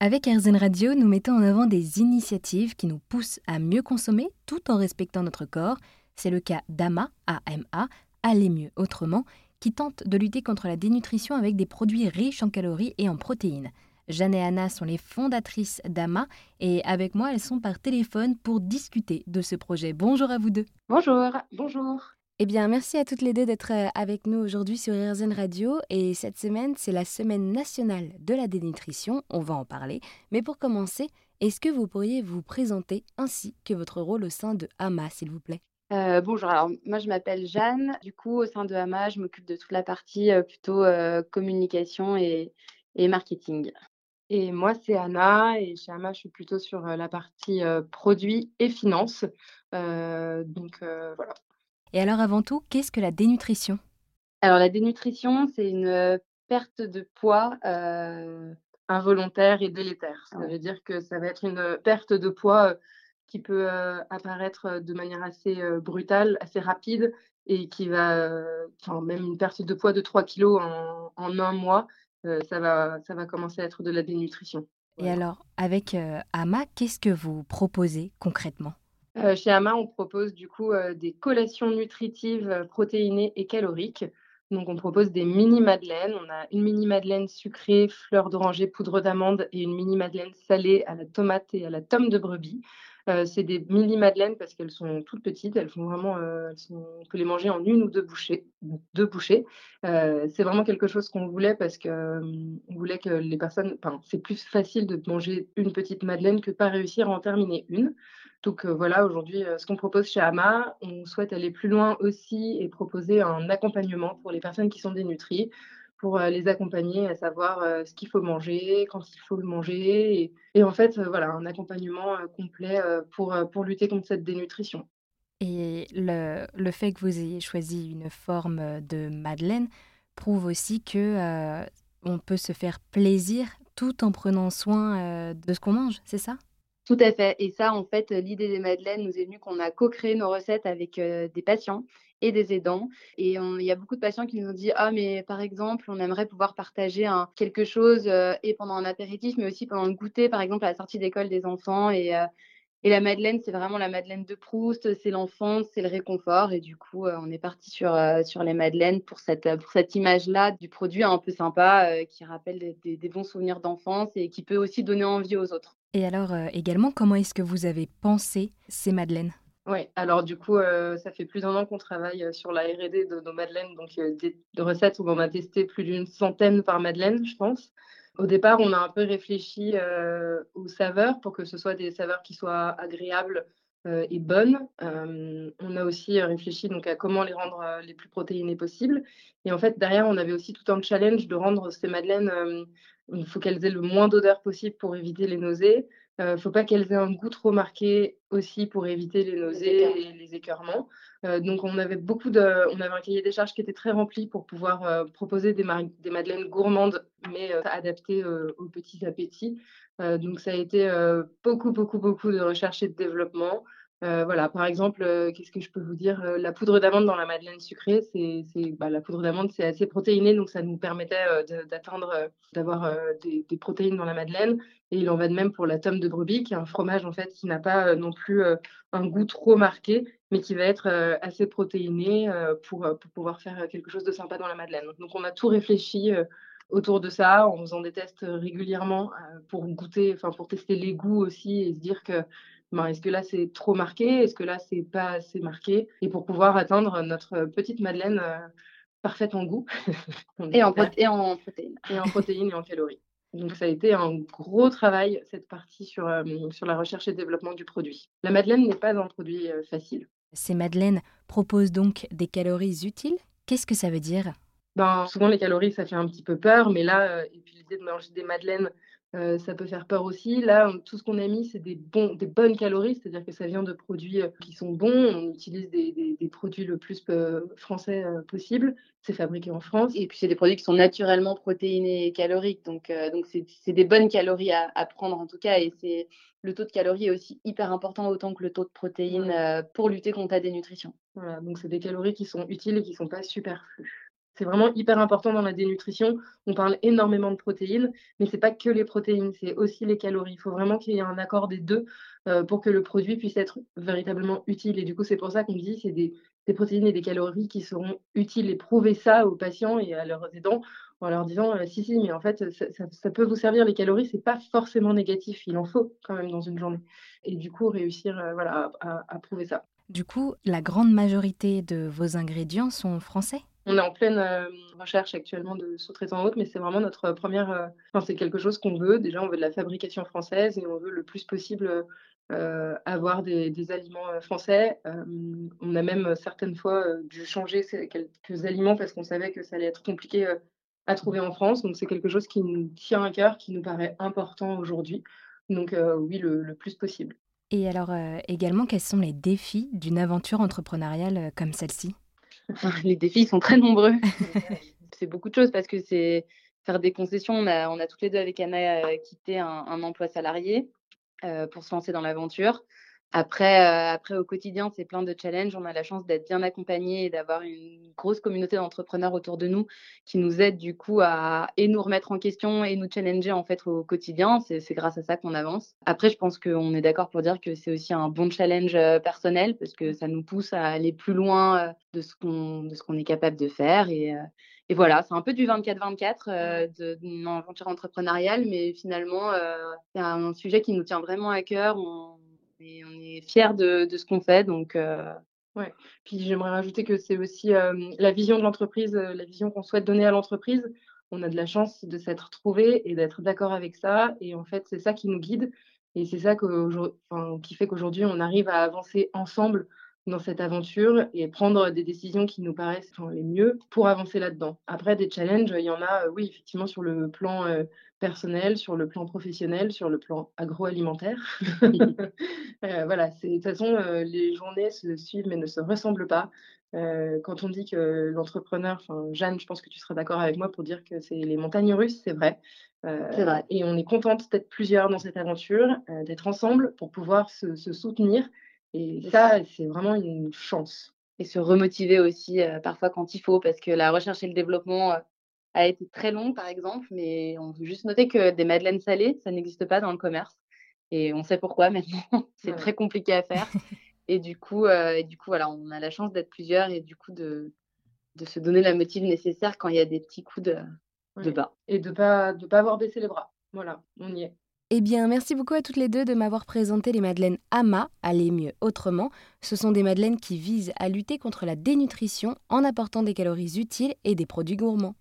Avec RZN Radio, nous mettons en avant des initiatives qui nous poussent à mieux consommer tout en respectant notre corps. C'est le cas d'AMA, AMA, Aller mieux autrement, qui tente de lutter contre la dénutrition avec des produits riches en calories et en protéines. Jeanne et Anna sont les fondatrices d'AMA et avec moi, elles sont par téléphone pour discuter de ce projet. Bonjour à vous deux. Bonjour, bonjour. Eh bien, merci à toutes les deux d'être euh, avec nous aujourd'hui sur RZN Radio. Et cette semaine, c'est la semaine nationale de la dénutrition. On va en parler. Mais pour commencer, est-ce que vous pourriez vous présenter ainsi que votre rôle au sein de AMA, s'il vous plaît? Euh, bonjour, alors moi je m'appelle Jeanne. Du coup, au sein de AMA, je m'occupe de toute la partie euh, plutôt communication et, et, marketing. Et moi, c'est Anna. Et chez AMA, je suis plutôt sur la partie produits et finances. donc voilà. Et alors avant tout, qu'est-ce que la dénutrition? Alors la dénutrition, c'est une perte de poids involontaire et délétère. Ça veut dire que ça va être une perte de poids qui peut apparaître de manière assez brutale, assez rapide et qui va, enfin même une perte de poids de 3 kilos en, un mois, ça, va, ça va commencer à être de la dénutrition. Et alors, avec AMA, qu'est-ce que vous proposez concrètement? Euh, chez Ama, on propose du coup euh, des collations nutritives euh, protéinées et caloriques. Donc, on propose des mini madeleines. On a une mini madeleine sucrée, fleur d'oranger, poudre d'amande et une mini madeleine salée à la tomate et à la tome de brebis. C'est des mini madeleines parce qu'elles sont toutes petites. Elles font vraiment, on peut les manger en une ou deux bouchées. Deux bouchées. c'est vraiment quelque chose qu'on voulait parce que on voulait que les personnes, enfin, c'est plus facile de manger une petite madeleine que de pas réussir à en terminer une. Donc voilà, aujourd'hui, ce qu'on propose chez AMA, on souhaite aller plus loin aussi et proposer un accompagnement pour les personnes qui sont dénutries, pour les accompagner à savoir ce qu'il faut manger, quand il faut le manger, et, en fait, voilà, un accompagnement complet pour, pour lutter contre cette dénutrition. Et le, le, fait que vous ayez choisi une forme de Madeleine prouve aussi que on peut se faire plaisir tout en prenant soin de ce qu'on mange, c'est ça? Tout à fait. Et ça, en fait, l'idée des madeleines nous est venue qu'on a co-créé nos recettes avec euh, des patients et des aidants. Et il y a beaucoup de patients qui nous ont dit Ah, mais par exemple, on aimerait pouvoir partager quelque chose euh, et pendant un apéritif, mais aussi pendant le goûter, par exemple, à la sortie d'école des enfants. Et, euh, et la Madeleine, c'est vraiment la Madeleine de Proust, c'est l'enfance, c'est le réconfort. Et du coup, on est parti sur, sur les Madeleines pour cette, pour cette image-là du produit un peu sympa qui rappelle des, bons souvenirs d'enfance et qui peut aussi donner envie aux autres. Et alors euh, également, comment est-ce que vous avez pensé ces madeleines? Oui, alors du coup, euh, ça fait plus d'un an qu'on travaille euh, sur la R&D de nos madeleines, donc des recettes où on a testé plus d'une centaine par madeleine, je pense. Au départ, on a un peu réfléchi aux saveurs pour que ce soit des saveurs qui soient agréables et bonnes. on a aussi réfléchi donc à comment les rendre les plus protéinées possibles. Et en fait, derrière, on avait aussi tout un challenge de rendre ces madeleines il faut qu'elles aient le moins d'odeur possible pour éviter les nausées. Il euh, ne faut pas qu'elles aient un goût trop marqué aussi pour éviter les nausées et les écœurements. Euh, donc on avait beaucoup de, on avait un cahier des charges qui était très rempli pour pouvoir euh, proposer des, des, madeleines gourmandes mais adaptées aux petits appétits. donc ça a été beaucoup beaucoup beaucoup de recherche et de développement. Euh, voilà, par exemple, euh, qu'est-ce que je peux vous dire euh, La poudre d'amande dans la madeleine sucrée, c'est, bah, la poudre d'amande, c'est assez protéiné, donc ça nous permettait d'atteindre, d'avoir des, protéines dans la madeleine. Et il en va de même pour la tome de brebis, qui est un fromage en fait qui n'a pas non plus un goût trop marqué, mais qui va être assez protéiné pour, pouvoir faire quelque chose de sympa dans la madeleine. Donc on a tout réfléchi autour de ça, en faisant des tests régulièrement pour goûter, enfin pour tester les goûts aussi et se dire que est-ce que là c'est trop marqué? Est-ce que là c'est pas assez marqué? Et pour pouvoir atteindre notre petite Madeleine euh, parfaite en goût. et, en et en protéines. Et en protéines et en calories. Donc ça a été un gros travail, cette partie sur, euh, sur la recherche et développement du produit. La Madeleine n'est pas un produit euh, facile. Ces madeleines proposent donc des calories utiles? Qu'est-ce que ça veut dire? Ben, Souvent les calories, ça fait un petit peu peur, mais là, et puis l'idée de manger des madeleines euh, ça peut faire peur aussi. Là, tout ce qu'on a mis, c'est des, bons, des bonnes calories, c'est-à-dire que ça vient de produits euh, qui sont bons. On utilise des, des, produits le plus euh, français possible. C'est fabriqué en France. Et puis, c'est des produits qui sont naturellement protéinés et caloriques. Donc, donc c'est des bonnes calories à, à, prendre en tout cas. Et c'est le taux de calories est aussi hyper important, autant que le taux de protéines pour lutter contre la dénutrition. Voilà, donc c'est des calories qui sont utiles et qui ne sont pas superflues. C'est vraiment hyper important dans la dénutrition. On parle énormément de protéines, mais c'est pas que les protéines, c'est aussi les calories. Il faut vraiment qu'il y ait un accord des deux euh, pour que le produit puisse être véritablement utile. Et du coup, c'est pour ça qu'on dit c'est des, des, protéines et des calories qui seront utiles et prouver ça aux patients et à leurs aidants en leur disant euh, si si mais en fait ça, peut vous servir les calories c'est pas forcément négatif il en faut quand même dans une journée et du coup réussir euh, voilà à prouver ça. Du coup la grande majorité de vos ingrédients sont français? On est en pleine euh, recherche actuellement de sous-traitants autres, mais c'est vraiment notre première. Euh, c'est quelque chose qu'on veut. Déjà, on veut de la fabrication française et on veut le plus possible euh, avoir des, aliments français. Euh, on a même certaines fois dû changer quelques aliments parce qu'on savait que ça allait être compliqué à trouver en France. Donc, c'est quelque chose qui nous tient à cœur, qui nous paraît important aujourd'hui. Donc, oui, le, plus possible. Et alors, également, quels sont les défis d'une aventure entrepreneuriale comme celle-ci? Les défis sont très nombreux. c'est beaucoup de choses parce que c'est faire des concessions. On a, on a toutes les deux avec Anna euh, quitté un, un, emploi salarié euh, pour se lancer dans l'aventure. Après, euh, après, au quotidien, c'est plein de challenges. On a la chance d'être bien accompagnés et d'avoir une grosse communauté d'entrepreneurs autour de nous qui nous aident du coup à et nous remettre en question et nous challenger en fait au quotidien. C'est grâce à ça qu'on avance. Après, je pense qu'on est d'accord pour dire que c'est aussi un bon challenge euh, personnel parce que ça nous pousse à aller plus loin euh, de ce qu'on de ce qu'on est capable de faire et et voilà, c'est un peu du 24-24 d'une aventure entrepreneuriale, mais finalement, c'est un sujet qui nous tient vraiment à cœur. On, on est fiers de, ce qu'on fait. Donc, euh... Puis j'aimerais rajouter que c'est aussi la vision de l'entreprise, la vision qu'on souhaite donner à l'entreprise. On a de la chance de s'être trouvé et d'être d'accord avec ça. Et en fait, c'est ça qui nous guide. Et c'est ça qui fait qu'aujourd'hui, on arrive à avancer ensemble dans cette aventure et prendre des décisions qui nous paraissent enfin, les mieux pour avancer là-dedans. Après, des challenges, il y en a, oui, effectivement, sur le plan euh, personnel, sur le plan professionnel, sur le plan agroalimentaire. euh, voilà, de toute façon, euh, les journées se suivent mais ne se ressemblent pas. Euh, quand on dit que l'entrepreneur, Jeanne, je pense que tu seras d'accord avec moi pour dire que c'est les montagnes russes, c'est vrai. Euh, vrai. Et on est contente d'être plusieurs dans cette aventure, euh, d'être ensemble pour pouvoir se, se soutenir. Et ça, c'est vraiment une chance. Et se remotiver aussi euh, parfois quand il faut, parce que la recherche et le développement a été très long, par exemple, mais on veut juste noter que des madeleines salées, ça n'existe pas dans le commerce. Et on sait pourquoi maintenant. c'est ouais. très compliqué à faire. et du coup, euh, et du coup, voilà, on a la chance d'être plusieurs et du coup de, de se donner la motive nécessaire quand il y a des petits coups de, ouais. de bas. Et de pas de pas avoir baissé les bras. Voilà, on y est. Eh bien, merci beaucoup à toutes les deux de m'avoir présenté les madeleines AMA, aller mieux autrement. Ce sont des madeleines qui visent à lutter contre la dénutrition en apportant des calories utiles et des produits gourmands.